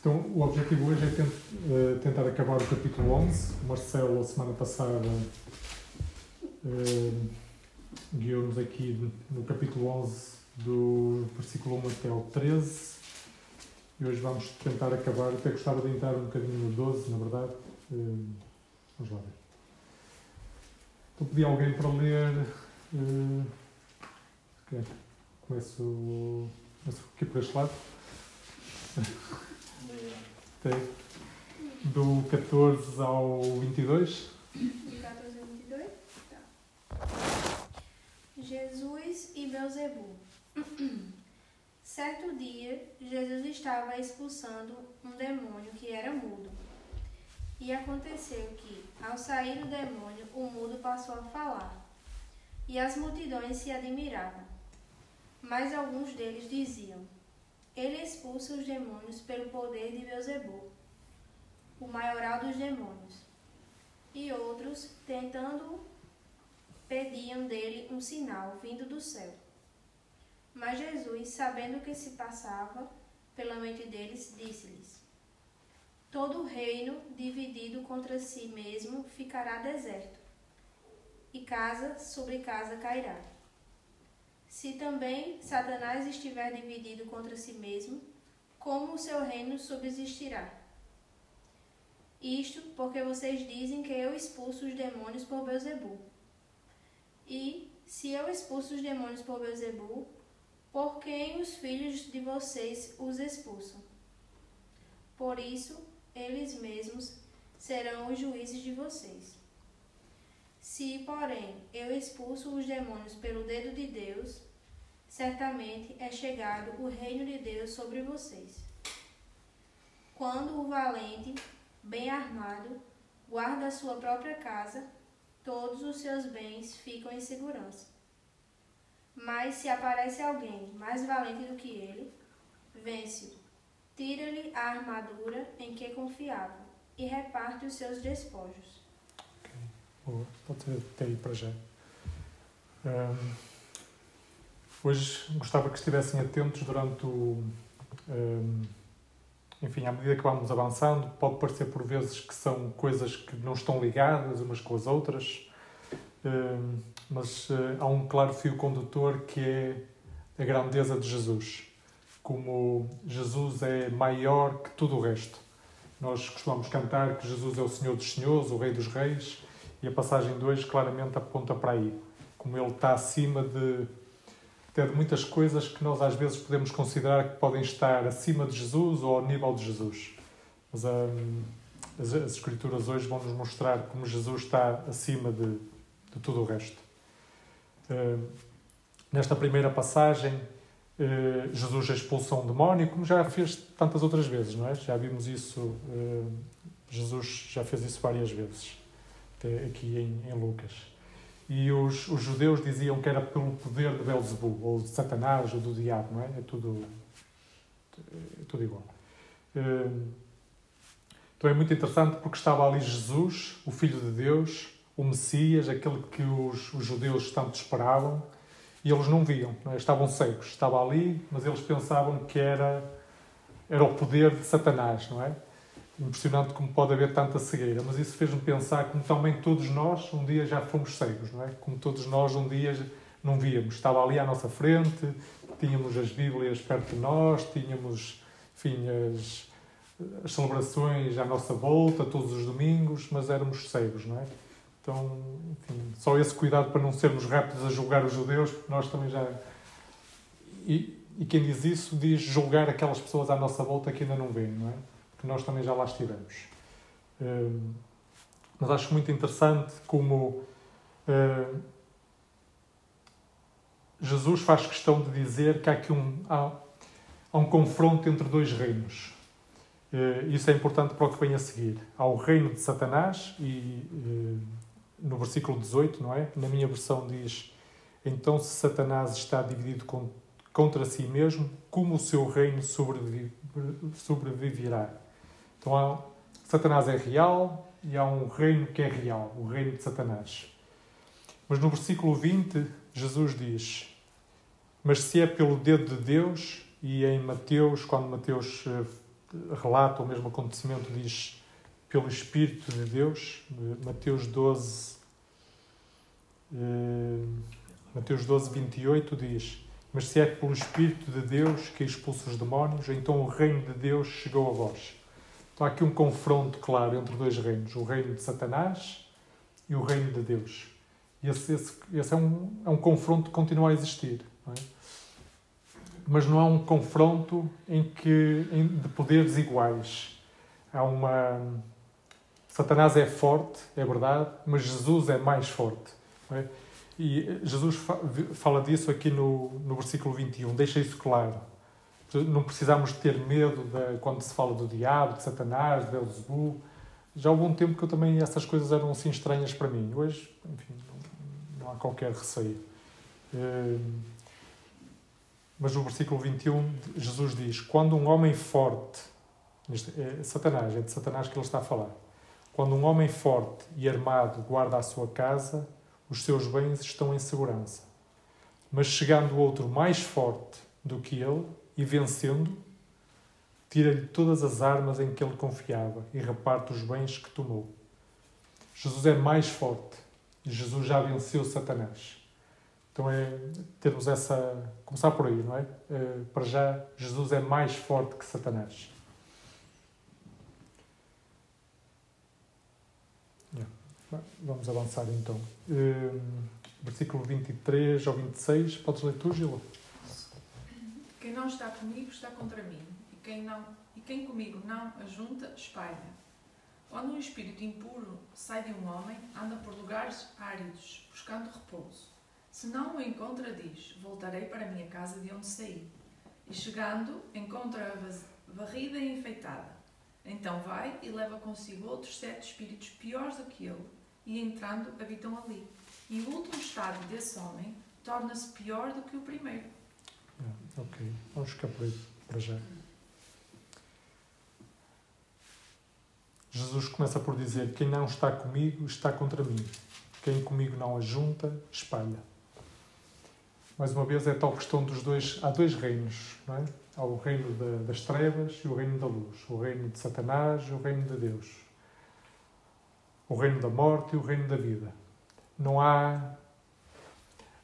Então, o objetivo hoje é uh, tentar acabar o capítulo 11. O Marcelo, a semana passada, uh, guiou-nos aqui no capítulo 11, do versículo 1 até ao 13. E hoje vamos tentar acabar. Até gostava de entrar um bocadinho no 12, na verdade. Uh, vamos lá ver. Então, pedi alguém para ler. Uh, começo, começo aqui por este lado. Do 14 ao 22. Do 14 ao 22? Tá. Jesus e Beuzebu. Certo dia, Jesus estava expulsando um demônio que era mudo. E aconteceu que, ao sair do demônio, o mudo passou a falar. E as multidões se admiravam. Mas alguns deles diziam: Ele expulsa os demônios pelo poder de Beuzebu, o maioral dos demônios. E outros, tentando, pediam dele um sinal vindo do céu. Mas Jesus, sabendo o que se passava pela mente deles, disse-lhes: Todo reino dividido contra si mesmo ficará deserto, e casa sobre casa cairá. Se também Satanás estiver dividido contra si mesmo, como o seu reino subsistirá? Isto porque vocês dizem que eu expulso os demônios por Beuzebu. E, se eu expulso os demônios por Beuzebu, por quem os filhos de vocês os expulsam? Por isso, eles mesmos serão os juízes de vocês. Se, porém, eu expulso os demônios pelo dedo de Deus, certamente é chegado o reino de Deus sobre vocês. Quando o valente, bem armado, guarda a sua própria casa, todos os seus bens ficam em segurança. Mas se aparece alguém mais valente do que ele, vence-o, tira-lhe a armadura em que confiava e reparte os seus despojos. Ok, boa. Pode ter aí para já. Um, hoje gostava que estivessem atentos durante o. Um, enfim, à medida que vamos avançando, pode parecer por vezes que são coisas que não estão ligadas umas com as outras, mas eh, há um claro fio condutor que é a grandeza de Jesus. Como Jesus é maior que tudo o resto. Nós costumamos cantar que Jesus é o Senhor dos Senhores, o Rei dos Reis, e a passagem de hoje claramente aponta para aí. Como ele está acima de, de muitas coisas que nós às vezes podemos considerar que podem estar acima de Jesus ou ao nível de Jesus. Mas hum, as, as Escrituras hoje vão nos mostrar como Jesus está acima de, de tudo o resto. Uh, nesta primeira passagem, uh, Jesus expulsa um demónio, como já fez tantas outras vezes, não é? Já vimos isso, uh, Jesus já fez isso várias vezes, até aqui em, em Lucas. E os, os, judeus diziam que era pelo poder de Belzebu, ou de Satanás, ou do diabo, não é? É tudo, é tudo igual. Então é muito interessante porque estava ali Jesus, o Filho de Deus, o Messias, aquele que os, os judeus tanto esperavam, e eles não viam, não é? estavam cegos. Estava ali, mas eles pensavam que era, era o poder de Satanás, não é? Impressionante como pode haver tanta cegueira, mas isso fez-me pensar como também todos nós um dia já fomos cegos, não é? Como todos nós um dia não víamos. Estava ali à nossa frente, tínhamos as Bíblias perto de nós, tínhamos, enfim, as, as celebrações à nossa volta todos os domingos, mas éramos cegos, não é? Então, enfim, só esse cuidado para não sermos rápidos a julgar os judeus, porque nós também já. E, e quem diz isso diz julgar aquelas pessoas à nossa volta que ainda não vêem, não é? Porque nós também já lá estivemos. Um, mas acho muito interessante como uh, Jesus faz questão de dizer que há aqui um, há, há um confronto entre dois reinos. Uh, isso é importante para o que vem a seguir. Há o reino de Satanás e. No versículo 18, não é? Na minha versão diz: Então, se Satanás está dividido contra si mesmo, como o seu reino sobreviverá? Então, há, Satanás é real e há um reino que é real, o reino de Satanás. Mas no versículo 20, Jesus diz: Mas se é pelo dedo de Deus, e em Mateus, quando Mateus eh, relata o mesmo acontecimento, diz pelo Espírito de Deus, Mateus 12, eh, Mateus 12, 28 diz: Mas se é pelo Espírito de Deus que expulsa os demónios, então o reino de Deus chegou a vós. Então há aqui um confronto claro entre dois reinos: o reino de Satanás e o reino de Deus. E esse, esse, esse é, um, é um confronto que continua a existir. Não é? Mas não é um confronto em que, em, de poderes iguais. Há uma. Satanás é forte, é verdade, mas Jesus é mais forte. É? E Jesus fala disso aqui no, no versículo 21, deixa isso claro. Não precisamos ter medo de, quando se fala do diabo, de Satanás, de Belzebu. Já houve um tempo que eu também essas coisas eram assim estranhas para mim. Hoje, enfim, não, há qualquer receio. Hum, mas no versículo 21, Jesus diz: Quando um homem forte, é Satanás, é de Satanás que ele está a falar. Quando um homem forte e armado guarda a sua casa, os seus bens estão em segurança. Mas chegando outro mais forte do que ele e vencendo, tira-lhe todas as armas em que ele confiava e reparte os bens que tomou. Jesus é mais forte e Jesus já venceu Satanás. Então é termos essa. começar por aí, não é? é para já, Jesus é mais forte que Satanás. Vamos avançar então. Um, versículo 23 ao 26, podes ler tu, Gila? Quem não está comigo está contra mim, e quem, não, e quem comigo não ajunta, espalha. Quando um espírito impuro sai de um homem, anda por lugares áridos, buscando repouso. Se não o encontra, diz: Voltarei para a minha casa de onde saí. E chegando, encontra-a varrida e enfeitada. Então vai e leva consigo outros sete espíritos piores do que ele, e entrando habitam ali. E o último estado desse homem torna-se pior do que o primeiro. Ok, vamos ficar por aí para já. Jesus começa por dizer: Quem não está comigo está contra mim. Quem comigo não ajunta, espalha. Mais uma vez, é tal questão dos dois. Há dois reinos, não é? Há o reino das trevas e o reino da luz. O reino de Satanás e o reino de Deus o reino da morte e o reino da vida. Não há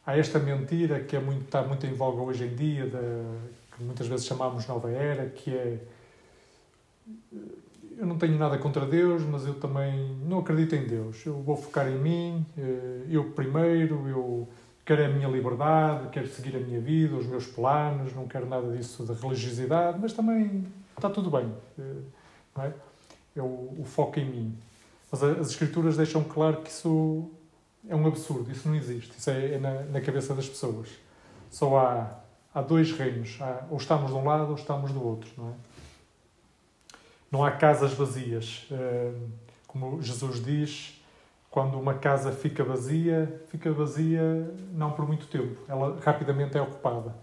há esta mentira que é muito, está muito em voga hoje em dia, de, que muitas vezes chamamos nova era, que é eu não tenho nada contra Deus, mas eu também não acredito em Deus. Eu vou focar em mim, eh, eu primeiro, eu quero a minha liberdade, quero seguir a minha vida, os meus planos, não quero nada disso de religiosidade, mas também está tudo bem. Eh, não é? é o, o foco em mim. Mas as Escrituras deixam claro que isso é um absurdo, isso não existe, isso é, é na, na, cabeça das pessoas. Só há, há dois reinos, há, ou estamos de um lado ou estamos do outro, não é? Não há casas vazias. Como Jesus diz, quando uma casa fica vazia, fica vazia não por muito tempo, ela rapidamente é ocupada.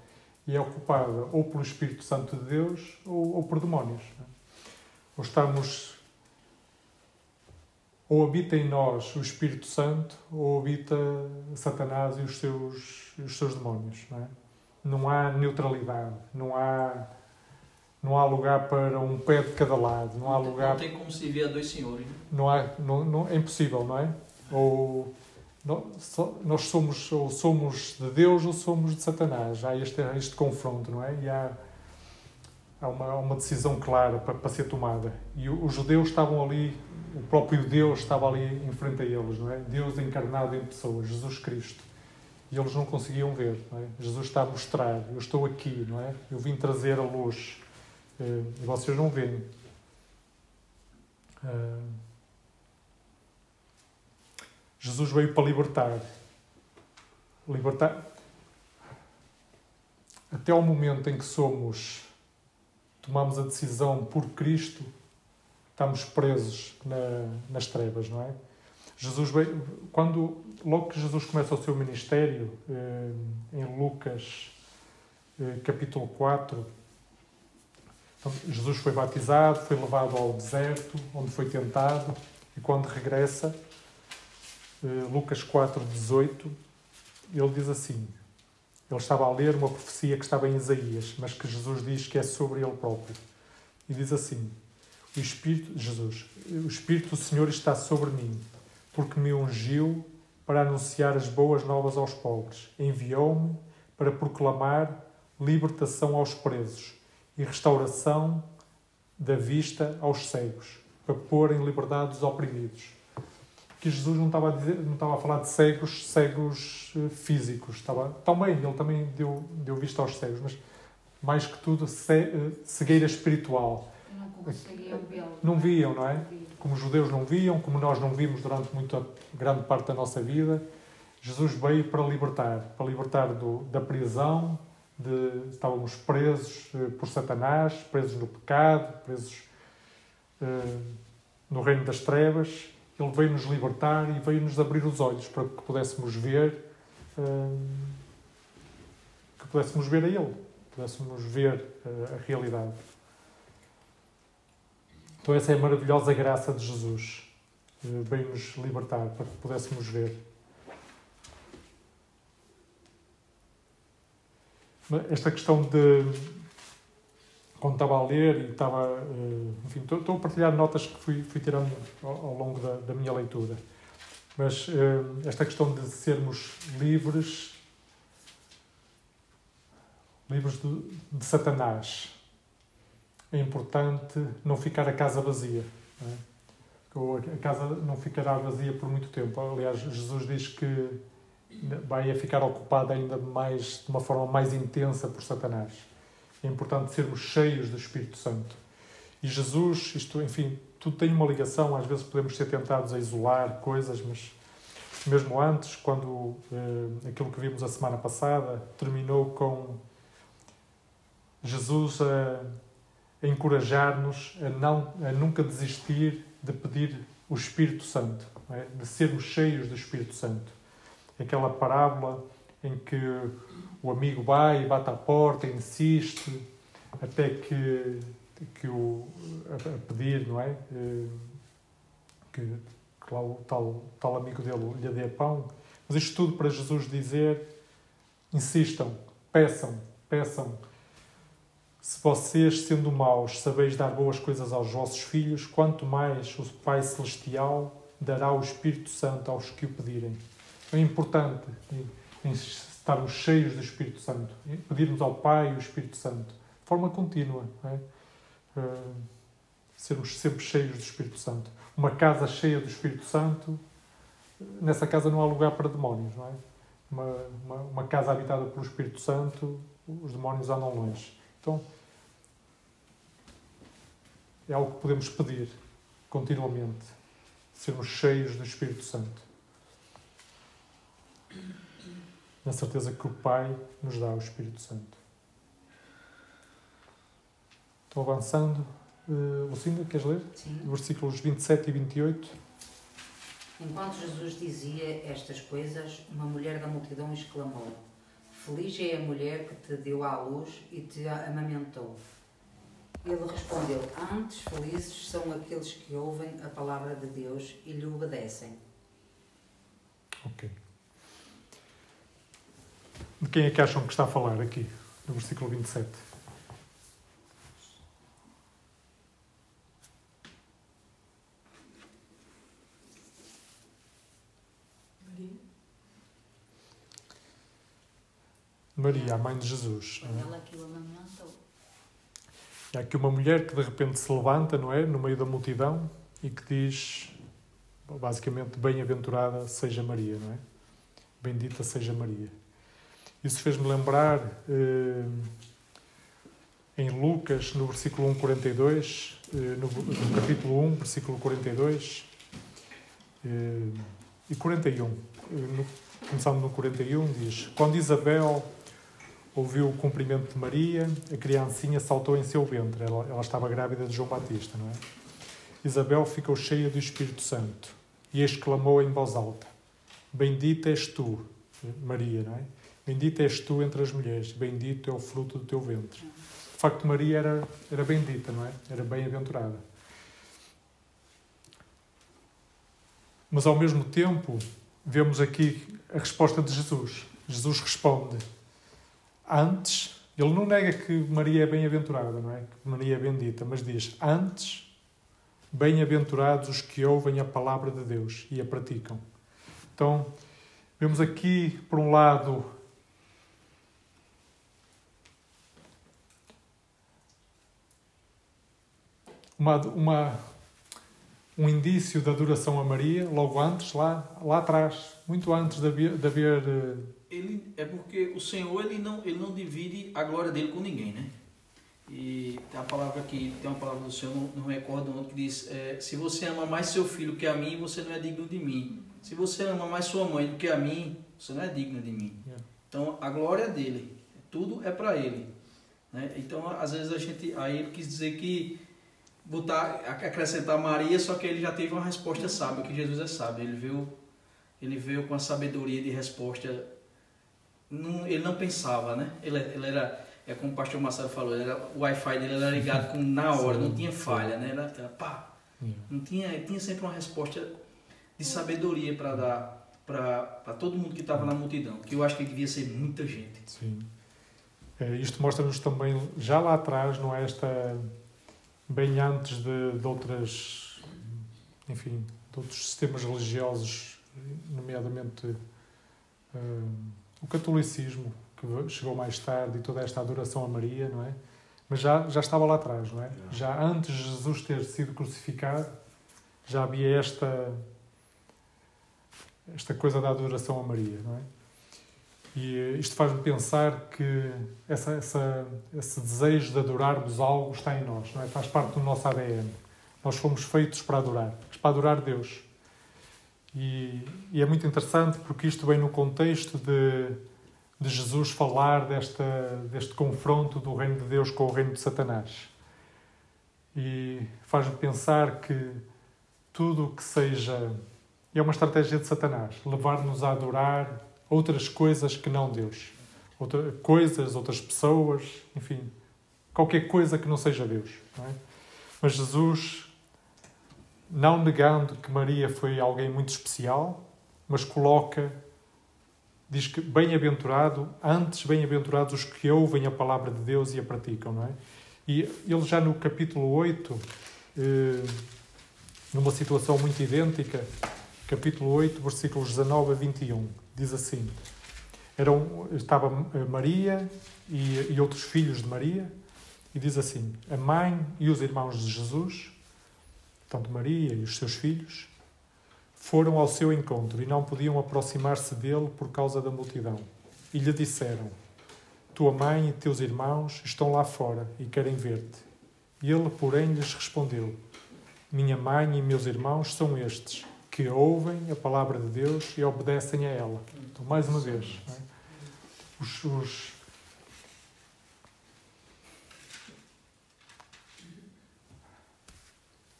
E é ocupada ou pelo Espírito Santo de Deus ou, ou por demónios. É? Ou estamos ou habita em nós o Espírito Santo ou habita Satanás e os seus, os seus demónios. Não, é? não há neutralidade, não há, não há lugar para um pé de cada lado. Não, há lugar... não tem como se ver a dois senhores. Não há, não, não, é impossível, não é? Ou nós somos ou somos de Deus ou somos de Satanás. Há este, este confronto, não é? E há, há uma, uma decisão clara para, para ser tomada. E os judeus estavam ali o próprio Deus estava ali em frente a eles, não é? Deus encarnado em pessoas, Jesus Cristo. E eles não conseguiam ver, não é? Jesus está a mostrar, eu estou aqui, não é? Eu vim trazer a luz eh, e vocês não veem. Eh, Jesus veio para libertar. Libertar. Até o momento em que somos, tomamos a decisão por Cristo, estamos presos na, nas trevas, não é? Jesus veio, quando logo que Jesus começa o seu ministério eh, em Lucas eh, capítulo 4 então, Jesus foi batizado, foi levado ao deserto onde foi tentado e quando regressa eh, Lucas 4, 18 ele diz assim ele estava a ler uma profecia que estava em Isaías mas que Jesus diz que é sobre ele próprio e diz assim: O Espírito, Jesus, o Espírito do Senhor está sobre mim, porque me ungiu para anunciar as boas novas aos pobres. Enviou-me para proclamar libertação aos presos e restauração da vista aos cegos, para pôr em liberdade os oprimidos. Que Jesus não estava a, dizer, não estava a falar de cegos, cegos eh, físicos. Estava, também, ele também deu, deu vista aos cegos, mas mais que tudo, eh, cegueira espiritual. Não conseguiam vê-lo. Não viam, não é? Como os judeus não viam, como nós não vimos durante muita grande parte da nossa vida, Jesus veio para libertar, para libertar do, da prisão, de, estávamos presos eh, por Satanás, presos no pecado, presos eh, no reino das trevas. Ele veio nos libertar e veio nos abrir os olhos para que pudéssemos ver, eh, que pudéssemos ver a Ele, pudéssemos ver eh, a realidade. Então essa é a maravilhosa graça de Jesus. Eh, veio nos libertar para que pudéssemos ver. esta questão de quando estava a ler e estava eh, enfim, estou, a partilhar notas que fui, fui tirando ao, ao longo da, da, minha leitura mas eh, esta questão de sermos livres livres de, de Satanás é importante não ficar a casa vazia não é? a casa não ficará vazia por muito tempo aliás Jesus diz que vai ficar ocupada ainda mais, de uma forma mais intensa por Satanás. É importante sermos cheios do Espírito Santo. E Jesus, isto, enfim, tudo tem uma ligação, às vezes podemos ser tentados a isolar coisas, mas mesmo antes, quando eh, aquilo que vimos a semana passada terminou com Jesus a, a encorajar-nos a, não, a nunca desistir de pedir o Espírito Santo, é? de sermos cheios do Espírito Santo aquela parábola em que o amigo vai bate à porta, insiste, até que, que o a, pedir, não é? Eh, que, que lá o tal, tal amigo dele lhe dê pão. Mas isto tudo para Jesus dizer: insistam, peçam, peçam. Se vocês, sendo maus, sabeis dar boas coisas aos vossos filhos, quanto mais o Pai Celestial dará o Espírito Santo aos que o pedirem é importante em estarmos cheios do Espírito Santo, pedirmos ao Pai o Espírito Santo, de forma contínua, é? uh, sermos sempre cheios do Espírito Santo. Uma casa cheia do Espírito Santo, nessa casa não há lugar para demónios, não é? Uma, uma, uma casa habitada pelo Espírito Santo, os demónios andam longe. Então, é algo que podemos pedir continuamente, sermos cheios do Espírito Santo na certeza que o Pai nos dá o Espírito Santo. Estou avançando. Uh, Lucinda, queres ler? Sim. Versículos 27 e 28. Enquanto Jesus dizia estas coisas, uma mulher da multidão exclamou: Feliz é a mulher que te deu à luz e te amamentou. Ele respondeu: Antes felizes são aqueles que ouvem a palavra de Deus e lhe obedecem. Ok. De quem é que acham que está a falar aqui, no versículo 27? Maria. Maria, a mãe de Jesus. Amamentou. Há aqui uma mulher que de repente se levanta, não é? No meio da multidão e que diz, basicamente, bem-aventurada seja Maria, não é? Bendita seja Maria. Isso fez-me lembrar eh, em Lucas, no versículo 1, 42, eh, no, no, capítulo 1, versículo 42 eh, e 41. Eh, no, começando no 41, diz: Quando Isabel ouviu o cumprimento de Maria, a criancinha saltou em seu ventre. Ela, ela estava grávida de João Batista, não é? Isabel ficou cheia do Espírito Santo e exclamou em voz alta: Bendita és tu, Maria, não é? Bendita és tu entre as mulheres, bendito é o fruto do teu ventre. De facto, Maria era, era bendita, não é? Era bem-aventurada. Mas ao mesmo tempo, vemos aqui a resposta de Jesus. Jesus responde: Antes, Ele não nega que Maria é bem-aventurada, não é? Que Maria é bendita, mas diz: Antes, bem-aventurados os que ouvem a palavra de Deus e a praticam. Então, vemos aqui, por um lado, uma, uma, um indício da adoração a Maria, logo antes, lá, lá atrás, muito antes de haver. De haver eh, ele é porque o Senhor ele não ele não divide a glória dele com ninguém, né? E tem a palavra aqui, tem uma palavra do Senhor, não, não recordo onde, que diz: é, Se você ama mais seu filho que a mim, você não é digno de mim. Se você ama mais sua mãe do que a mim, você não é digno de mim. Yeah. Então a glória é dele, tudo é para ele. Né? Então às vezes a gente, aí ele quis dizer que botar, acrescentar Maria, só que ele já teve uma resposta sábia, que Jesus é sábio. Ele veio, ele veio com a sabedoria de resposta. Não, ele não pensava, né? Ele, ele era, é como o pastor Marcelo falou, ele era, o Wi-Fi dele era ligado com, na hora, não tinha falha, né? Era, era pá, não tinha, ele tinha sempre uma resposta de sabedoria para dar para todo mundo que estava na multidão, que eu acho que devia ser muita gente. Sim. É, isto mostra-nos também, já lá atrás, não é esta. Bem antes de, de outras. enfim, de outros sistemas religiosos, nomeadamente eh, o catolicismo, que chegou mais tarde, e toda esta adoração a Maria, não é? Mas já, já estava lá atrás, não é? Já antes de Jesus ter sido crucificado, já havia esta. esta coisa da adoração a Maria, não é? E isto faz-me pensar que essa, essa, esse desejo de adorarmos algo está em nós, é? faz parte do nosso ADN. Nós fomos feitos para adorar, para adorar Deus. E, e é muito interessante porque isto vem no contexto de, de Jesus falar desta, deste confronto do reino de Deus com o reino de Satanás. E faz-me pensar que tudo o que seja. É uma estratégia de Satanás levar-nos a adorar outras coisas que não Deus. Outra, coisas, outras pessoas, enfim, qualquer coisa que não seja Deus. Não é? Mas Jesus, não negando que Maria foi alguém muito especial, mas coloca, diz que bem-aventurado, antes bem-aventurados os que ouvem a palavra de Deus e a praticam, não é? E ele já no capítulo 8, eh, numa situação muito idêntica, capítulo 8, versículos 19 a 21, diz assim: eram, estava Maria e, e outros filhos de Maria, e diz assim: a mãe e os irmãos de Jesus, tanto Maria e os seus filhos, foram ao seu encontro e não podiam aproximar-se dele por causa da multidão. E lhe disseram: Tua mãe e teus irmãos estão lá fora e querem ver-te. Ele, porém, lhes respondeu: Minha mãe e meus irmãos são estes, que ouvem a palavra de Deus e obedecem a ela. Então, mais uma vez, é? os, os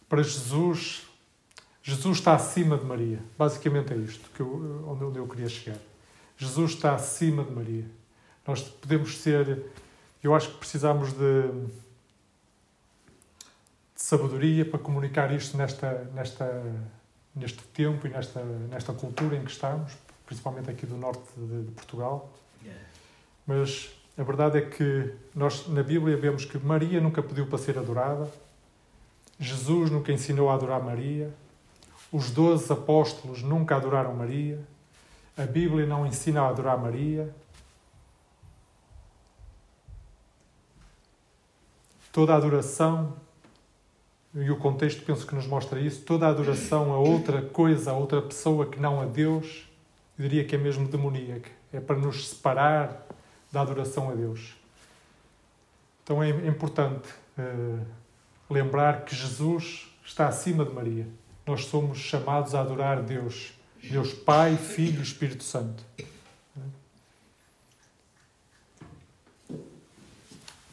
para Jesus, Jesus está acima de Maria. Basicamente é isto que eu, onde eu queria chegar. Jesus está acima de Maria. Nós podemos ser, eu acho que precisamos de, de sabedoria para comunicar isto nesta, nesta, neste tempo e nesta, nesta cultura em que estamos, principalmente aqui do norte de, de Portugal. Mas a verdade é que nós na Bíblia vemos que Maria nunca pediu para ser adorada, Jesus nunca ensinou a adorar Maria, os doze apóstolos nunca adoraram Maria, a Bíblia não ensina a adorar Maria. Toda a adoração, e o contexto penso que nos mostra isso, toda a adoração a outra coisa, a outra pessoa que não a Deus, eu diria que é mesmo demoníaca. É para nos separar da adoração a Deus. Então é importante uh, lembrar que Jesus está acima de Maria. Nós somos chamados a adorar Deus, Deus Pai, Filho e Espírito Santo.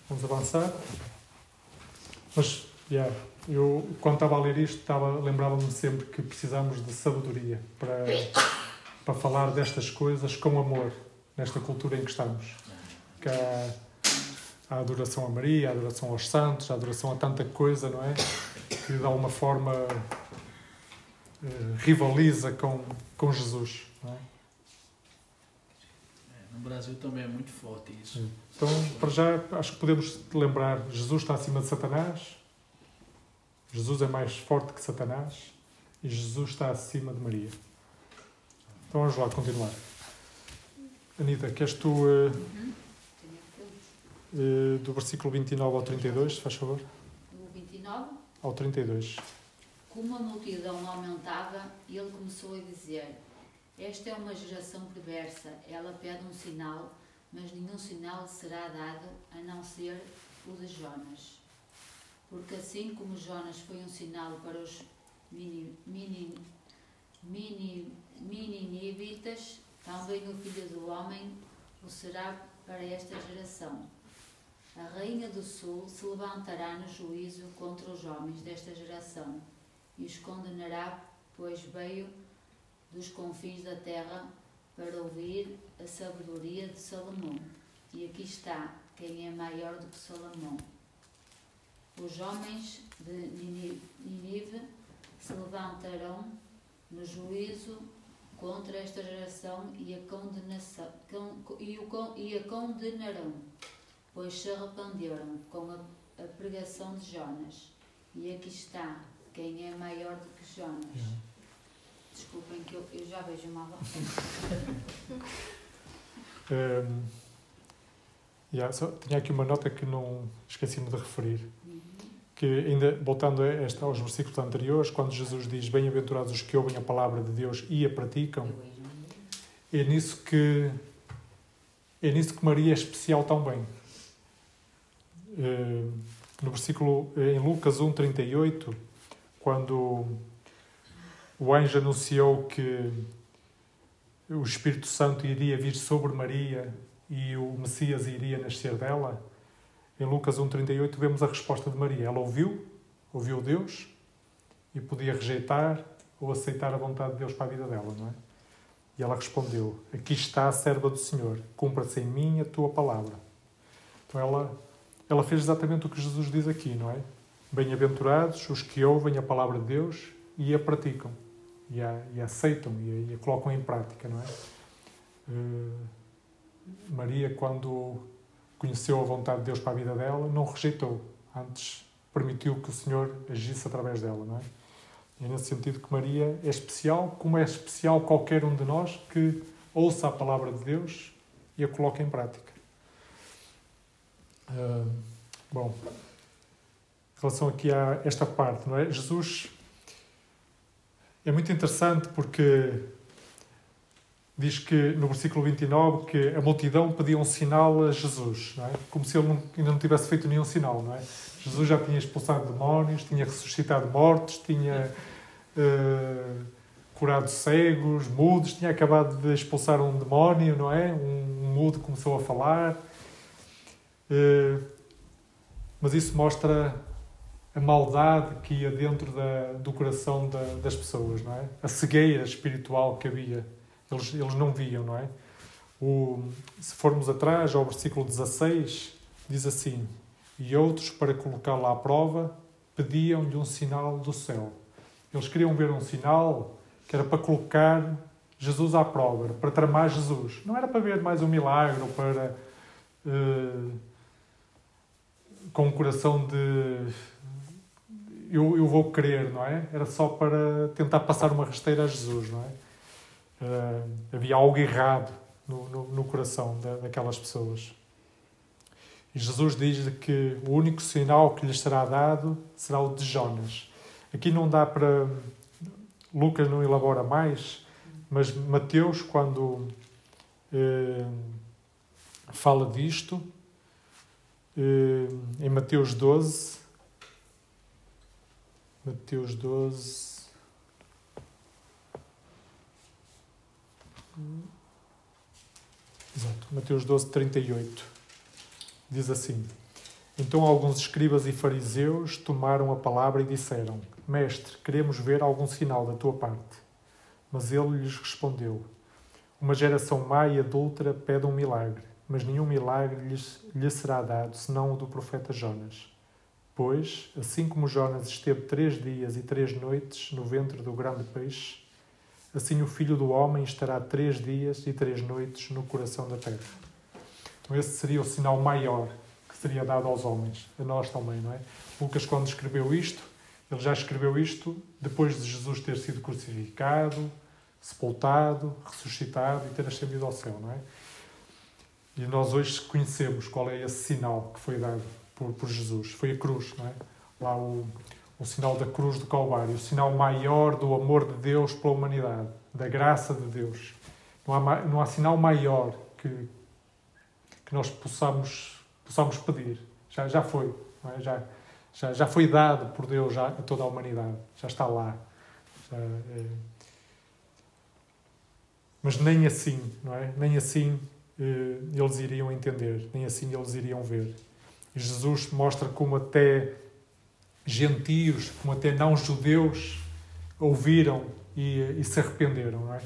Vamos avançar. Mas, yeah, eu, quando estava a ler isto, estava, lembrava-me sempre que precisamos de sabedoria para, para falar destas coisas com amor, nesta cultura em que estamos. Que há a adoração a Maria, a adoração aos santos, a adoração a tanta coisa, não é? Que de alguma forma eh, rivaliza com, com Jesus. Não é? No Brasil também é muito forte isso. Então, para já, acho que podemos lembrar: Jesus está acima de Satanás, Jesus é mais forte que Satanás e Jesus está acima de Maria. Então vamos lá continuar. Anitta, queres tu, uh, uh, do versículo 29 ao 32, se faz favor? o 29. Ao 32. Como a multidão aumentava, ele começou a dizer: Esta é uma geração perversa. Ela pede um sinal, mas nenhum sinal será dado a não ser o de Jonas. Porque assim como Jonas foi um sinal para os mini, mini, mini, mininivitas, também o filho do homem o será para esta geração. A rainha do sul se levantará no juízo contra os homens desta geração e os condenará, pois veio dos confins da terra para ouvir a sabedoria de Salomão. E aqui está quem é maior do que Salomão. Os homens de Nini- Nínive se levantarão no juízo contra esta geração e a, condenação, con- e, o e a condenarão, pois se arrependeram com a, a pregação de Jonas. E aqui está quem é maior do que Jonas. Desculpem que eu, eu já vejo mal. Um, yeah, só, tinha aqui uma nota que não esqueci-me de referir. Que ainda, voltando a esta, aos versículos anteriores, quando Jesus diz Bem-aventurados os que ouvem a palavra de Deus e a praticam, é nisso que é nisso que Maria é especial também. Eh, No versículo em Lucas 1:38, quando o anjo anunciou que o Espírito Santo iria vir sobre Maria e o Messias iria nascer dela, em Lucas 1:38 vemos a resposta de Maria. Ela ouviu, ouviu Deus e podia rejeitar ou aceitar a vontade de Deus para a vida dela, não é? E ela respondeu: Aqui está a serva do Senhor, cumpra-se em mim a tua palavra. Então ela, ela fez exatamente o que Jesus diz aqui, não é? Bem-aventurados os que ouvem a palavra de Deus e a praticam, e a, e a aceitam e a, e a colocam em prática, não é? Eh, Maria, quando conheceu a vontade de Deus para a vida dela, não rejeitou, antes permitiu que o Senhor agisse através dela, não é? É nesse sentido que Maria é especial, como é especial qualquer um de nós que ouça a palavra de Deus e a coloque em prática. Ah, bom, em relação aqui a esta parte, não é? Jesus é muito interessante porque diz que no versículo 29 que a multidão pedia um sinal a Jesus, é? como se ele não, ainda não tivesse feito nenhum sinal, não é? Jesus já tinha expulsado demónios, tinha ressuscitado mortos, tinha eh, curado cegos, mudos, tinha acabado de expulsar um demónio, não é? Um, mudo começou a falar. Eh, mas isso mostra a maldade que ia dentro da, do coração da, das pessoas, não é? A cegueira espiritual que havia. Eles, eles não viam, não é? O, se formos atrás ao versículo 16, diz assim: E outros, para colocá-la à prova, pediam-lhe um sinal do céu. Eles queriam ver um sinal que era para colocar Jesus à prova, para tramar Jesus. Não era para ver mais um milagre ou para. eh, com um coração de. Eu, eu vou crer, não é? Era só para tentar passar uma rasteira a Jesus, não é? Eh, havia algo errado no, no, no coração da, daquelas pessoas. E Jesus diz que o único sinal que lhes será dado será o de Jonas. Aqui não dá para. Lucas não elabora mais, mas Mateus, quando eh, fala disto, eh, em Mateus 12, Mateus 12. Exato, Mateus 12, 38. Diz assim: Então alguns escribas e fariseus tomaram a palavra e disseram: Mestre, queremos ver algum sinal da tua parte. Mas ele lhes respondeu: Uma geração má e adúltera pede um milagre, mas nenhum milagre lhes, lhe será dado, senão o do profeta Jonas. Pois, assim como Jonas esteve três dias e três noites no ventre do grande peixe, assim o Filho do Homem estará três dias e três noites no coração da terra. Então, esse seria o sinal maior que seria dado aos homens, a nós também, não é? Lucas, quando escreveu isto, ele já escreveu isto depois de Jesus ter sido crucificado, sepultado, ressuscitado e ter ascendido ao céu, não é? E nós hoje conhecemos qual é esse sinal que foi dado por, por Jesus. Foi a cruz, não é? Lá o, o sinal da cruz do Calvário, o sinal maior do amor de Deus pela humanidade, da graça de Deus. Não há, não há sinal maior que, que nós possamos, possamos pedir. Já, já foi, é? já, já, já foi dado por Deus já, a toda a humanidade. Já está lá. Já, é... Mas nem assim, não é? Nem assim eh, eles iriam entender, nem assim eles iriam ver. Jesus mostra como até gentios, como até não-judeus, ouviram e, e, se arrependeram. É?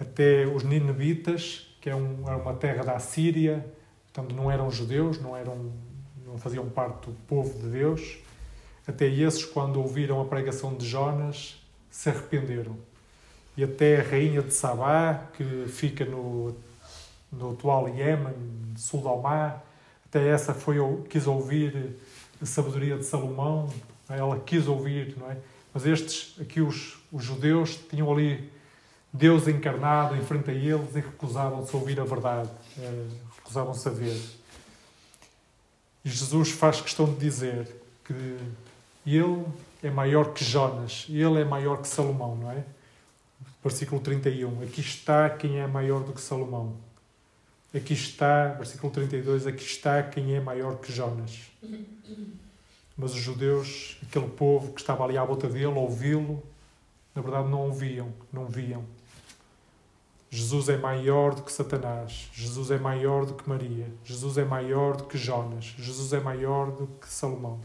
Até os ninivitas, que é um, era uma terra da Síria, portanto não eram judeus, não, eram, não faziam parte do povo de Deus, até esses, quando ouviram a pregação de Jonas, se arrependeram. E até a rainha de Sabá, que fica no, no atual Iémen, sul do mar, até essa foi, quis ouvir a sabedoria de Salomão, é? ela quis ouvir, não é? Mas estes, aqui os, os judeus, tinham ali Deus encarnado em frente a eles e recusavam-se a ouvir a verdade, eh, recusavam-se a ver. E Jesus faz questão de dizer que ele é maior que Jonas, ele é maior que Salomão, não é? Versículo 31. Aqui está quem é maior do que Salomão. Aqui está, versículo 32, aqui está quem é maior que Jonas. Mas os judeus, aquele povo que estava ali à volta dele, ouvi-lo, na verdade não ouviam, não viam. Jesus é maior do que Satanás, Jesus é maior do que Maria, Jesus é maior do que Jonas, Jesus é maior do que Salomão.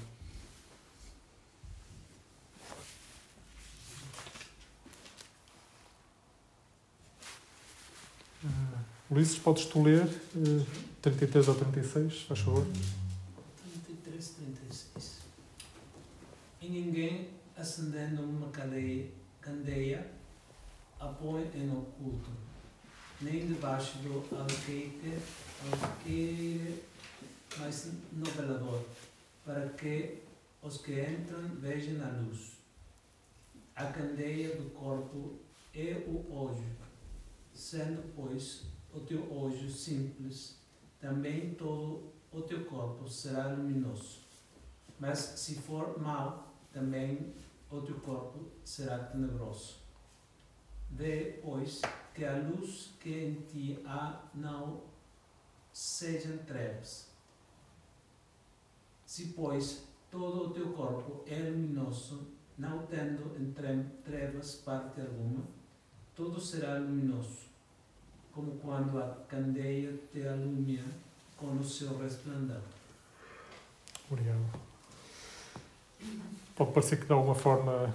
Uh, Ulisses, podes tu ler uh, 33 ou 36, faz favor? e ninguém acendendo uma cadeia, candeia a põe em oculto, nem debaixo do alqueire, alqueire mas no velador, para que os que entram vejam a luz. A candeia do corpo é o olho, sendo, pois, o teu olho simples, também todo o teu corpo será luminoso. Mas se for mau, também outro corpo será tenebroso. Vê, pois, que a luz que em ti há não sejam trevas. Se, pois, todo o teu corpo é luminoso, não tendo em trevas parte alguma, tudo será luminoso, como quando a candeia te alumia com o seu resplendor. Obrigado pode parecer que de alguma forma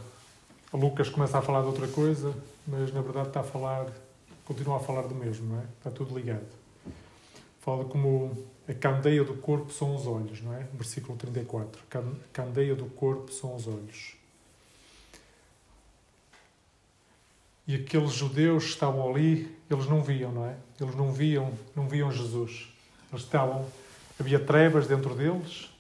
Lucas começa a falar de outra coisa, mas na verdade está a falar, continua a falar do mesmo, não é? Está tudo ligado. Fala como a candeia do corpo são os olhos, não é? Versículo 34. A candeia do corpo são os olhos. E aqueles judeus que estavam ali, eles não viam, não é? Eles não viam, não viam Jesus. Eles estavam, havia trevas dentro deles,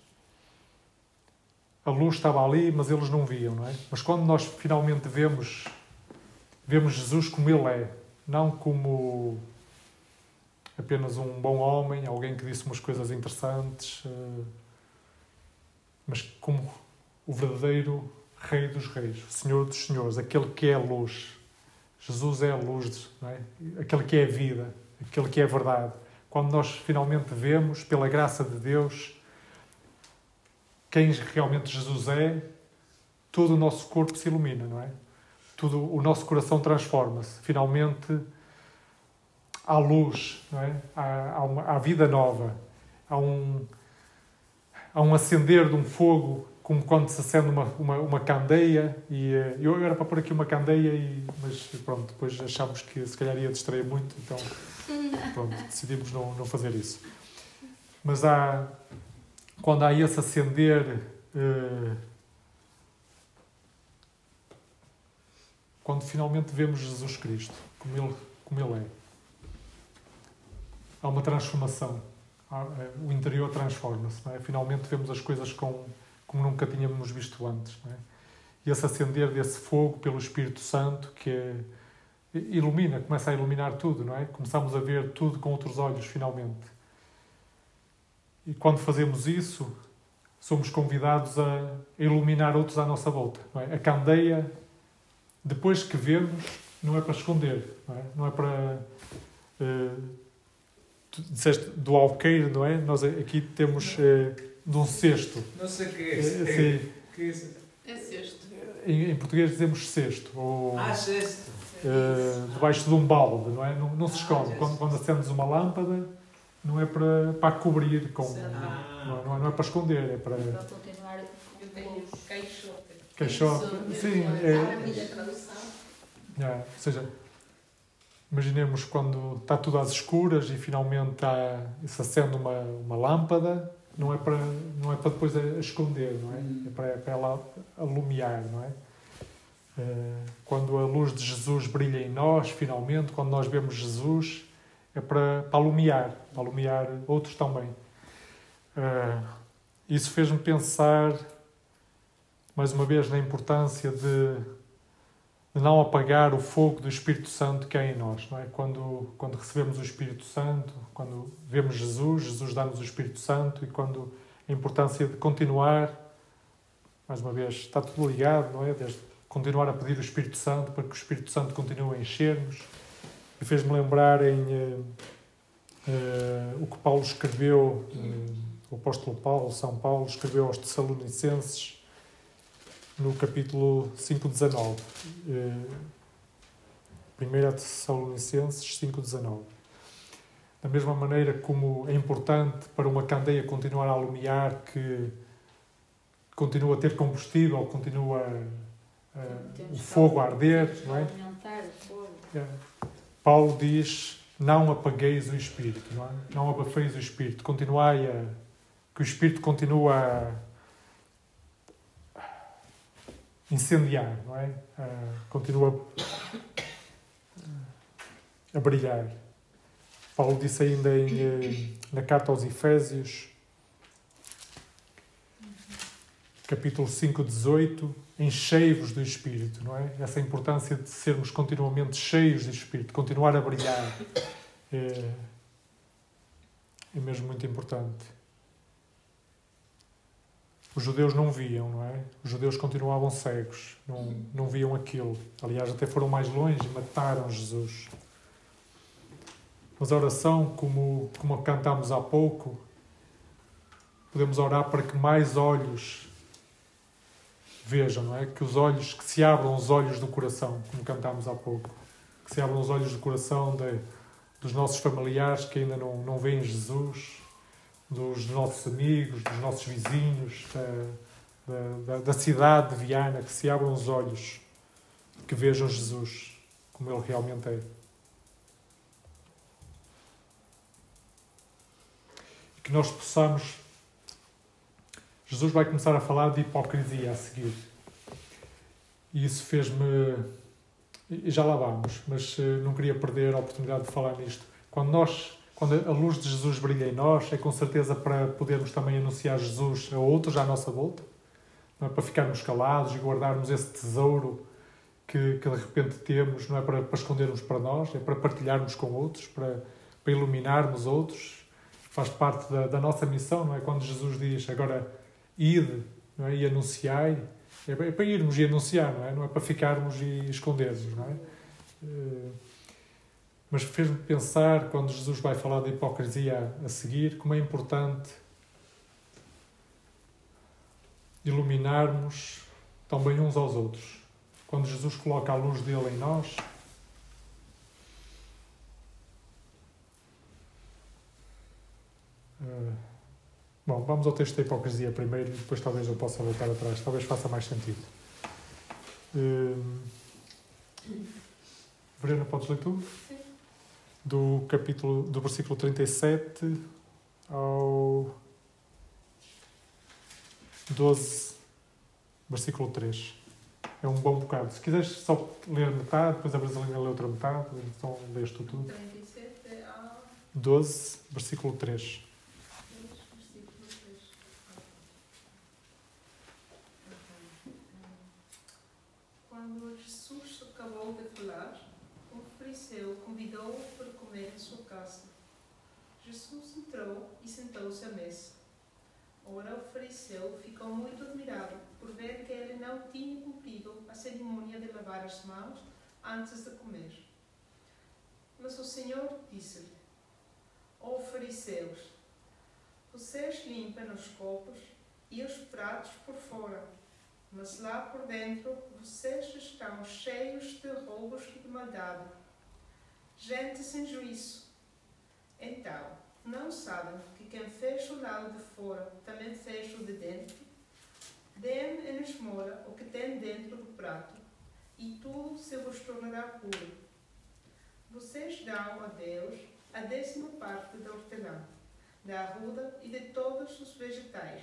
a luz estava ali, mas eles não viam, não é? Mas quando nós finalmente vemos, vemos Jesus como Ele é, não como apenas um bom homem, alguém que disse umas coisas interessantes, eh, mas como o verdadeiro Rei dos Reis, o Senhor dos Senhores, aquele que é a luz. Jesus é a luz, não é? aquele que é a vida, aquele que é a verdade. Quando nós finalmente vemos, pela graça de Deus, quem realmente Jesus é, todo o nosso corpo se ilumina, não é? Todo o nosso coração transforma-se. Finalmente há luz, não é? Há, há, uma, há vida nova. Há um, há um acender de um fogo, como quando se acende uma, uma, uma candeia. E, eh, eu era para pôr aqui uma candeia, e, mas pronto, depois achámos que se calhar ia distrair muito, então pronto, decidimos não, não fazer isso. Mas há quando há esse acender, eh, quando finalmente vemos Jesus Cristo, como Ele, como ele é. Há uma transformação. Eh, o interior transforma-se. É? Finalmente vemos as coisas com, como nunca tínhamos visto antes. É? E esse acender desse fogo pelo Espírito Santo que é, ilumina, começa a iluminar tudo, não é? Começamos a ver tudo com outros olhos, finalmente. E quando fazemos isso, somos convidados a iluminar outros à nossa volta. É? A candeia, depois que vemos, não é para esconder, não é, não é para. Uh, tu disseste do alqueiro, não é? Nós aqui temos uh, de um cesto. Não sei o que é isso. Uh, sim. Que é, isso? é cesto. Em, em, português dizemos cesto. Ou, ah, cesto. Uh, debaixo de um balde, não é? Não, não se esconde. Ah, quando, quando acendes uma lâmpada, não é para, para cobrir com. Ah. Não, não, é, para esconder, é para. Para continuar com queixote. Queixote. Sim, é. é. Ou seja, imaginemos quando está tudo às escuras e finalmente há, se acende uma, uma lâmpada, não é para não é para depois a, esconder, não é? Hum. É para, é para ela alumiar, não é? Eh, quando a luz de Jesus brilha em nós, finalmente, quando nós vemos Jesus, é para, para alumiar, para alumiar outros também. Uh, isso fez-me pensar, mais uma vez, na importância de, de, não apagar o fogo do Espírito Santo que há em nós. Não é? quando, quando recebemos o Espírito Santo, quando vemos Jesus, Jesus dá-nos o Espírito Santo e quando a importância de continuar, mais uma vez, está tudo ligado, não é? Desde continuar a pedir o Espírito Santo para que o Espírito Santo continue a encher-nos. E fez-me lembrar em uh, uh, o que Paulo escreveu. Uh, o apóstolo Paulo, São Paulo, escreveu aos Tessalonicenses no capítulo 5,19. 1 eh, Tessalonicenses 5,19. Da mesma maneira como é importante para uma candeia continuar a alumiar, que continua a ter combustível, continua uh, o fogo a arder, não é? é? Paulo diz: não apagueis o espírito, não, é? não abafeis o espírito, continuai a que o Espírito continua a incendiar, não é? continua a brilhar. Paulo disse ainda em, eh, na carta aos Efésios, capítulo 5, 18, enchei-vos do Espírito, não é? Essa importância de sermos continuamente cheios do Espírito, continuar a brilhar, é, é mesmo muito importante. Os judeus não viam, não é? Os judeus continuavam cegos, não, não viam aquilo. Aliás, até foram mais longe e mataram Jesus. Mas a oração, como, como cantámos há pouco, podemos orar para que mais olhos vejam, não é? Que os olhos, que se abram os olhos do coração, como cantámos há pouco. Que se abram os olhos do coração de, dos nossos familiares que ainda não, não veem Jesus, dos nossos amigos, dos nossos vizinhos, da, da, da cidade de Viana, que se abram os olhos, que vejam Jesus como ele realmente é. E que nós possamos. Jesus vai começar a falar de hipocrisia a seguir. E isso fez-me. Já lá vamos, mas eh, não queria perder a oportunidade de falar nisto. Quando nós quando a luz de Jesus brilha em nós, é com certeza para podermos também anunciar Jesus a outros à nossa volta, não é para ficarmos calados e guardarmos esse tesouro que, que de repente temos, não é para, para escondermos para nós, é para partilharmos com outros, para, para iluminarmos outros. Faz parte da, da nossa missão, não é? Quando Jesus diz agora ide é? e anunciai, é para irmos e anunciar, não é? Não é para ficarmos e escondermos, não é? Eh, mas fez-me pensar, quando Jesus vai falar da hipocrisia a seguir, como é importante iluminarmos também uns aos outros. Quando Jesus coloca a luz dele em nós, uh, Bom, vamos ao texto da hipocrisia primeiro e depois talvez eu possa voltar atrás. Talvez faça mais sentido. Uh, Verena, podes ler tu? Sim do capítulo do versículo 37 ao 12, versículo 3. é um bom bocado. Se quiseres só ler metade, depois a Brasilina lê outra metade, então lês tu tudo. 37 a 12, versículo 3. 3, versículo 3. Quando Jesus acabou de falar, um fariseu convidou-o para comer em sua casa. E sentou-se à mesa. Ora, o fariseu ficou muito admirado por ver que ele não tinha cumprido a cerimônia de lavar as mãos antes de comer. Mas o Senhor disse-lhe: Ó fariseus, vocês limpam os copos e os pratos por fora, mas lá por dentro vocês estão cheios de roubos e de maldade. Gente sem juízo. Então, não sabem que quem fez o lado de fora também fez o de dentro? Dê-me em esmola o que tem dentro do prato, e tudo se vos tornará puro. Vocês dão a Deus a décima parte da hortelã, da arruda e de todos os vegetais.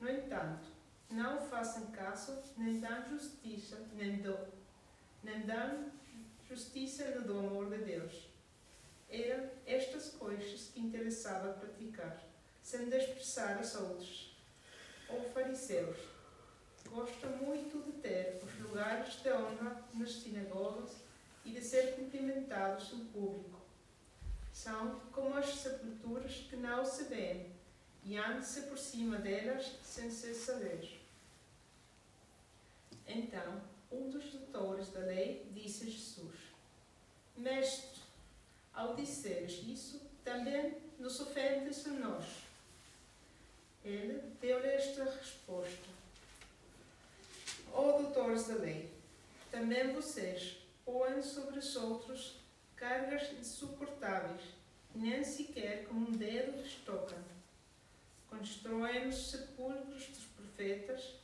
No entanto, não façam caso, nem dão justiça, nem, do, nem dão justiça do amor de Deus. Eram estas coisas que interessava praticar, sem desprezar as outras. Ou fariseus, gosta muito de ter os lugares de honra nas sinagogas e de ser cumprimentados em público. São como as sepulturas que não se veem e anda-se por cima delas sem se saber. Então, um dos doutores da lei disse a Jesus: Mestre, ao disseres isso, também nos ofendes a nós. Ele deu-lhe esta resposta: Ó doutores da lei, também vocês põem sobre os outros cargas insuportáveis, nem sequer com um dedo lhes tocam. Constroem os sepulcros dos profetas,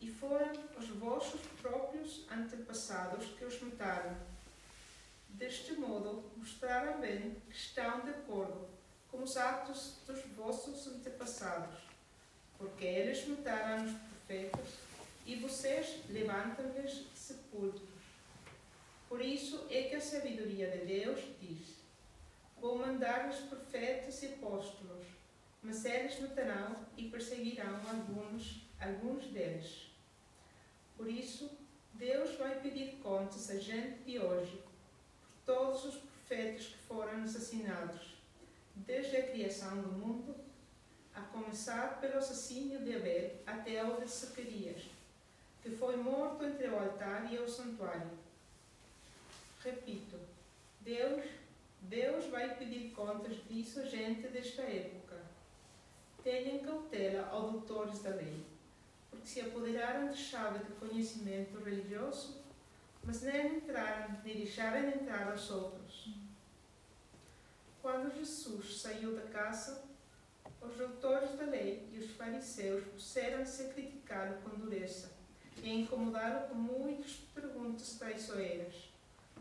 e foram os vossos próprios antepassados que os mataram. Deste modo, mostraram bem que estão de acordo com os atos dos vossos antepassados, porque eles mataram os profetas e vocês levantam-lhes sepulcros. Por isso é que a sabedoria de Deus diz: Vou mandar os profetas e apóstolos, mas eles matarão e perseguirão alguns, alguns deles. Por isso, Deus vai pedir contas a gente de hoje, todos os profetas que foram assassinados, desde a criação do mundo, a começar pelo assassínio de Abel até o de Zacarias, que foi morto entre o altar e o santuário. Repito, Deus, Deus vai pedir contas disso a gente desta época. Tenham cautela, ó doutores da lei, porque se apoderaram de chave de conhecimento religioso, mas nem entraram, nem deixaram entrar os outros. Quando Jesus saiu da casa, os doutores da lei e os fariseus puseram-se a criticá-lo com dureza e a incomodá-lo com muitas perguntas traiçoeiras,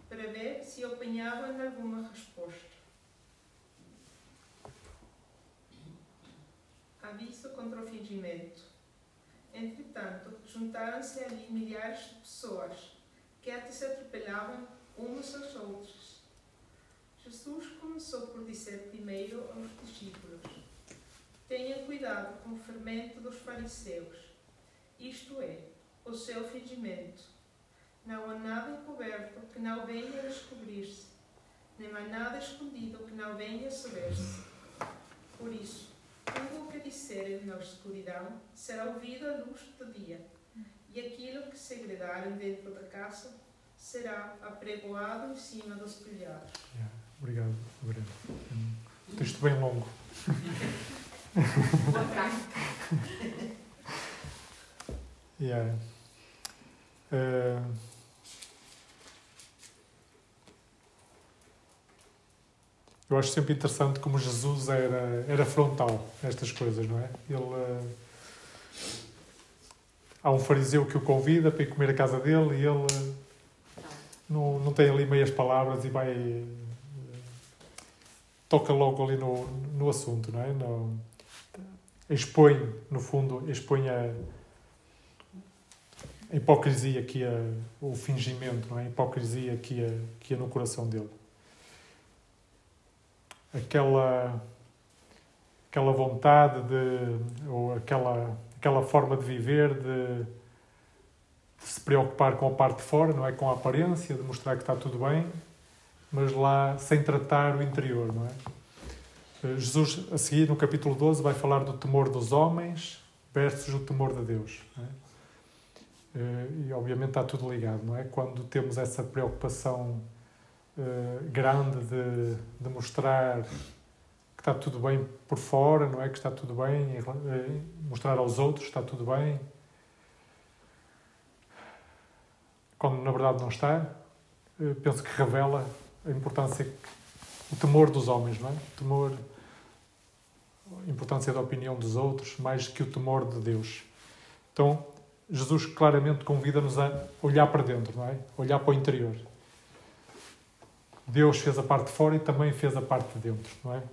para ver se apanhavam alguma resposta. Aviso contra o fingimento. Entretanto, juntaram-se ali milhares de pessoas até se atropelavam umas às outras. Jesus começou por dizer primeiro aos discípulos: Tenham cuidado com o fermento dos fariseus, isto é, o seu fingimento. Não há nada encoberto que não venha a descobrir-se, nem há nada escondido que não venha a saber-se. Por isso, tudo o que disserem na escuridão será ouvido à luz do dia, e aquilo que segredarem dentro da casa será apregoado em cima dos telhados. Yeah. Obrigado, Gabriel. Um texto bem longo. yeah. Uh, eu acho sempre interessante como Jesus era, era frontal nestas coisas, não é? Ele. Uh, há um fariseu que o convida para ir comer a casa dele e ele uh, não, não tem ali meias palavras e vai. toca logo ali no, no assunto, não é? No, expõe, no fundo, expõe a a hipocrisia que ia, o fingimento, não é? a hipocrisia que ia, que ia no coração dele. Aquela, aquela vontade de, ou aquela, aquela forma de viver, de, de se preocupar com a parte de fora, não é? Com a aparência, de mostrar que está tudo bem, mas lá sem tratar o interior, não é? Jesus, a seguir, no capítulo 12, vai falar do temor dos homens versus o temor de Deus. É? Eh, e obviamente está tudo ligado, não é? Quando temos essa preocupação eh, grande de, de mostrar está tudo bem por fora, não é? Que está tudo bem, eh, mostrar aos outros está tudo bem, quando na verdade não está, penso que revela a importância, o temor dos homens, não é? O temor, a importância da opinião dos outros, mais que o temor de Deus. Então, Jesus claramente convida-nos a olhar para dentro, não é? Olhar para o interior. Deus fez a parte de fora e também fez a parte de dentro, não é?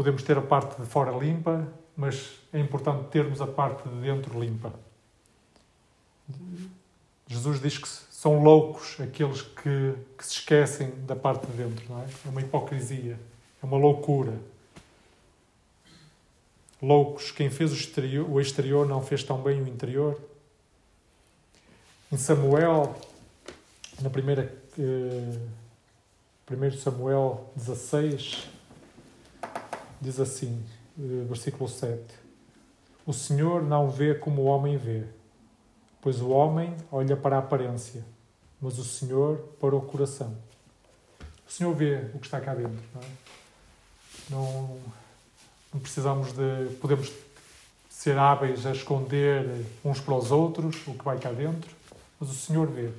Podemos ter a parte de fora limpa, mas é importante termos a parte de dentro limpa. Jesus diz que são loucos aqueles que, que se esquecem da parte de dentro, não é? É uma hipocrisia, é uma loucura loucos, quem fez o exterior, o exterior não fez tão bem o interior. Em Samuel, na primeira, eh, 1 Samuel 16, diz assim, eh, versículo 7: O Senhor não vê como o homem vê, pois o homem olha para a aparência, mas o Senhor para o coração. O Senhor vê o que está cá dentro, não é? Não, não precisamos de. Podemos ser hábeis a esconder uns para os outros o que vai cá dentro, mas o Senhor vê.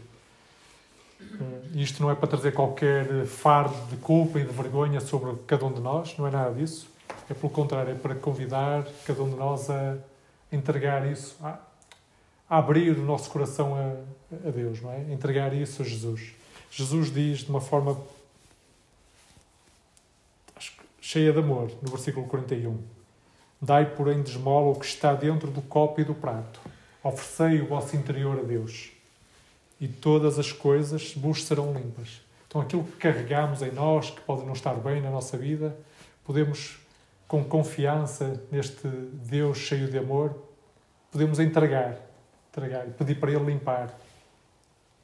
Eh, isto não é para trazer qualquer fardo de culpa e de vergonha sobre cada um de nós, não é nada disso. É pelo contrário, é para convidar cada um de nós a entregar isso, a, abrir o nosso coração a, a Deus, não é? Entregar isso a Jesus. Jesus diz de uma forma cheia de amor, no versículo 41. Dai, porém, de esmola o que está dentro do copo e do prato. Oferecei o vosso interior a Deus. E todas as coisas vos serão limpas. Então, aquilo que carregamos em nós, que pode não estar bem na nossa vida, podemos, com confiança neste Deus cheio de amor, podemos entregar, entregar pedir para Ele limpar.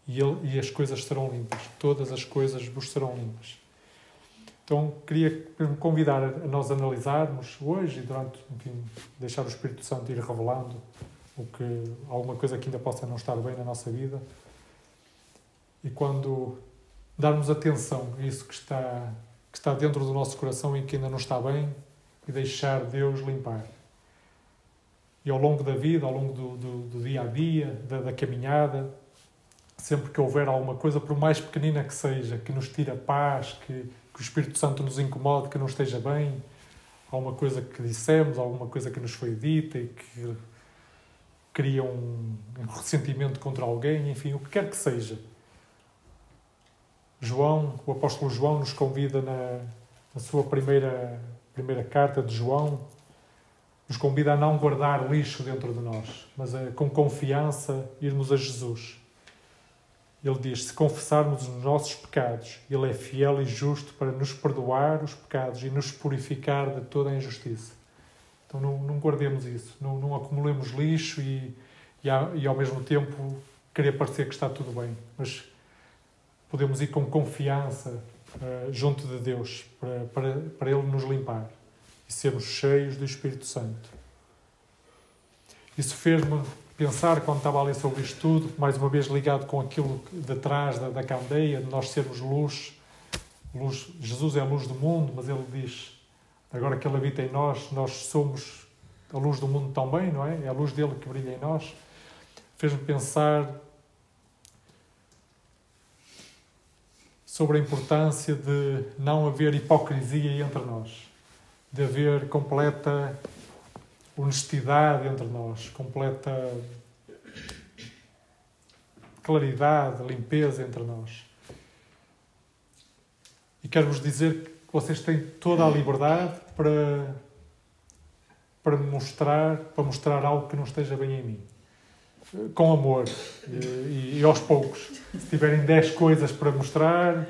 E, ele, e as coisas serão limpas. Todas as coisas vos serão limpas. Então, queria convidar a nós analisarmos hoje e durante, enfim, deixar o Espírito Santo ir revelando o que alguma coisa que ainda possa não estar bem na nossa vida. E quando darmos atenção a isso que está que está dentro do nosso coração e que ainda não está bem e deixar Deus limpar. E ao longo da vida, ao longo do, do, do dia a dia, da, da caminhada, sempre que houver alguma coisa, por mais pequenina que seja, que nos tira paz, que que o Espírito Santo nos incomode, que não esteja bem, alguma coisa que dissemos, alguma coisa que nos foi dita e que cria um, ressentimento contra alguém, enfim, o que quer que seja. João, o apóstolo João nos convida na, na sua primeira, primeira carta de João, nos convida a não guardar lixo dentro de nós, mas a, com confiança irmos a Jesus ele diz: se confessarmos os nossos pecados, Ele é fiel e justo para nos perdoar os pecados e nos purificar de toda a injustiça. Então não, não guardemos isso, não, não acumulemos lixo e, e, ao mesmo tempo querer parecer que está tudo bem. Mas podemos ir com confiança uh, junto de Deus para, para, para Ele nos limpar e sermos cheios do Espírito Santo. Isso fez-me pensar quando estava a ler sobre isto tudo, mais uma vez ligado com aquilo de trás da, da candeia, de nós sermos luz. luz. Jesus é a luz do mundo, mas ele diz, agora que ele habita em nós, nós somos a luz do mundo também, não é? É a luz dele que brilha em nós. Fez-me pensar sobre a importância de não haver hipocrisia entre nós, de haver completa honestidade entre nós, completa claridade, limpeza entre nós. E quero-vos dizer que vocês têm toda a liberdade para, para mostrar, para mostrar algo que não esteja bem em mim. Com amor e, e, aos poucos. Se tiverem 10 coisas para mostrar,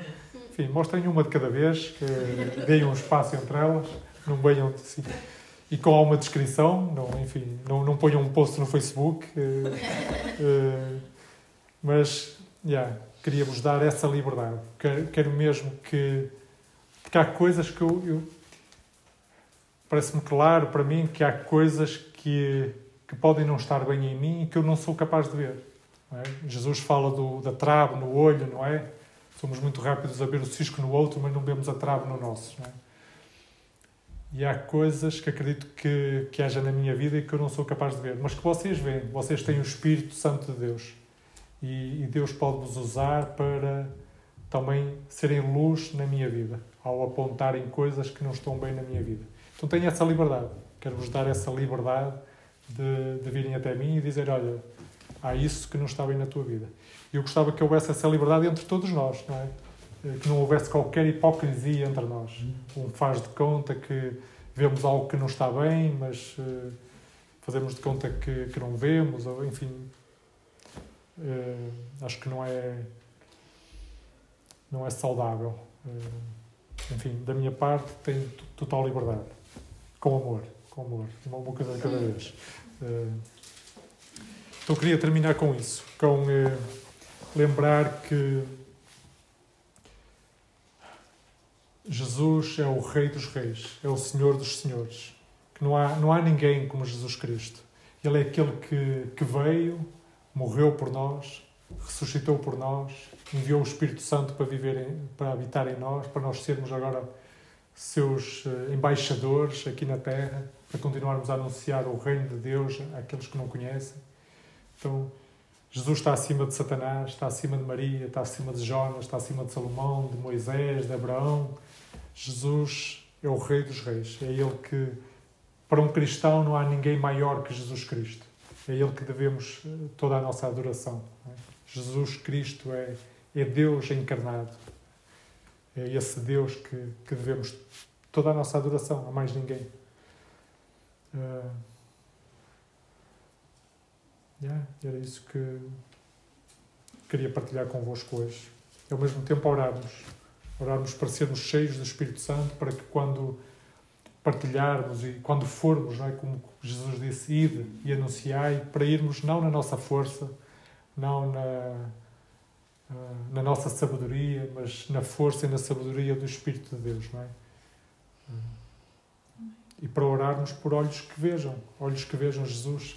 enfim, mostrem uma de cada vez, que deem um espaço entre elas, não venham assim. E com alguma descrição, não, enfim, não, não ponham um post no Facebook. Uh, uh, mas, yeah, queria-vos dar essa liberdade. Quero, quero mesmo que. Porque há coisas que eu. eu Parece-me claro para mim que há coisas que que podem não estar bem em mim e que eu não sou capaz de ver. É? Jesus fala do, da trave no olho, não é? Somos muito rápidos a ver o cisco no outro, mas não vemos a trave no nosso. É? E há coisas que acredito que, que haja na minha vida e que eu não sou capaz de ver, mas que vocês veem. Vocês têm o Espírito Santo de Deus. E, e Deus pode vos usar para também serem luz na minha vida, ao apontarem coisas que não estão bem na minha vida. Então tenho essa liberdade. Quero-vos dar essa liberdade de, de virem até mim e dizer: Olha, há isso que não está bem na tua vida. Eu gostava que houvesse essa liberdade entre todos nós, não é? Eh, que não houvesse qualquer hipocrisia entre nós. Um faz de conta que vemos algo que não está bem, mas uh, fazemos de conta que, que não vemos, ou enfim. Uh, acho que não é. não é saudável. Uh, enfim, da minha parte, tenho total liberdade. Com amor. Com amor. Uma coisa de cada vez. Eh, então queria terminar com isso, com eh, lembrar que Jesus é o Rei dos Reis, é o Senhor dos Senhores, que não há, não há ninguém como Jesus Cristo. Ele é aquele que, que veio, morreu por nós, ressuscitou por nós, enviou o Espírito Santo para viver, em, para habitar em nós, para nós sermos agora seus eh, embaixadores aqui na Terra para continuarmos a anunciar o reino de Deus àqueles que não conhecem. Então, Jesus está acima de Satanás, está acima de Maria, está acima de Jonas, está acima de Salomão, de Moisés, de Abraão. Jesus é o Rei dos Reis. É Ele que, para um cristão, não há ninguém maior que Jesus Cristo. É Ele que devemos eh, toda a nossa adoração. É? Jesus Cristo é, é Deus encarnado. É esse Deus que, que devemos toda a nossa adoração, a mais ninguém. Uh, yeah, era isso que queria partilhar convosco hoje. E ao mesmo tempo orarmos. Orarmos para sermos cheios do Espírito Santo, para que quando partilharmos e quando formos, não é? como Jesus disse, ide e anunciai, para irmos não na nossa força, não na, ah, na nossa sabedoria, mas na força e na sabedoria do Espírito de Deus, não é? E para orarmos por olhos que vejam, olhos que vejam Jesus